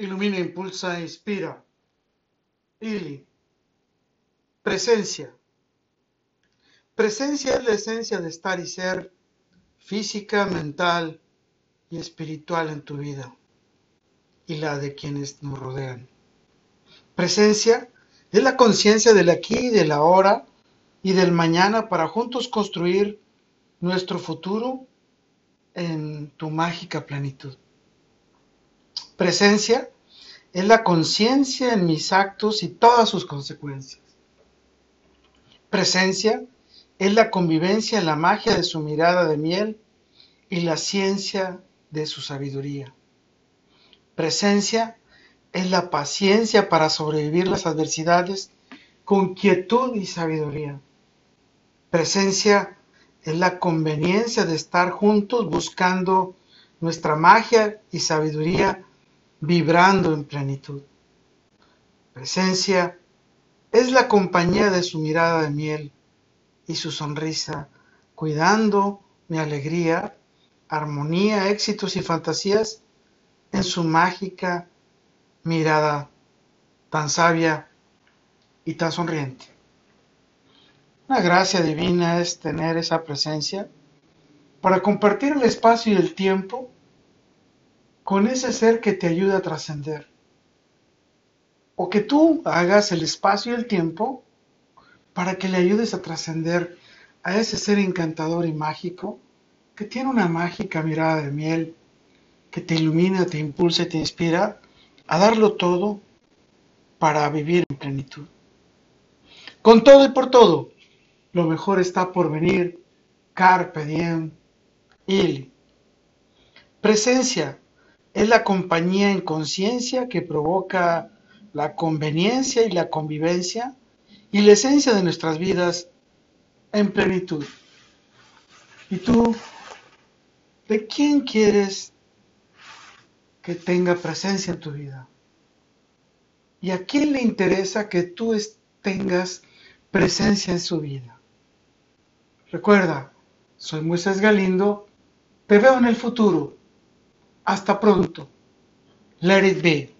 Ilumina, impulsa, inspira. Ili. Presencia. Presencia es la esencia de estar y ser física, mental y espiritual en tu vida y la de quienes nos rodean. Presencia es la conciencia del aquí, del ahora y del mañana para juntos construir nuestro futuro en tu mágica plenitud. Presencia es la conciencia en mis actos y todas sus consecuencias. Presencia es la convivencia en la magia de su mirada de miel y la ciencia de su sabiduría. Presencia es la paciencia para sobrevivir las adversidades con quietud y sabiduría. Presencia es la conveniencia de estar juntos buscando nuestra magia y sabiduría vibrando en plenitud. Presencia es la compañía de su mirada de miel y su sonrisa, cuidando mi alegría, armonía, éxitos y fantasías en su mágica mirada tan sabia y tan sonriente. Una gracia divina es tener esa presencia para compartir el espacio y el tiempo con ese ser que te ayuda a trascender. O que tú hagas el espacio y el tiempo para que le ayudes a trascender a ese ser encantador y mágico que tiene una mágica mirada de miel que te ilumina, te impulsa y te inspira a darlo todo para vivir en plenitud. Con todo y por todo, lo mejor está por venir. Carpe diem. Il. Presencia es la compañía en conciencia que provoca la conveniencia y la convivencia y la esencia de nuestras vidas en plenitud. ¿Y tú, de quién quieres que tenga presencia en tu vida? ¿Y a quién le interesa que tú tengas presencia en su vida? Recuerda, soy Moisés Galindo, te veo en el futuro. Hasta pronto. Let it be.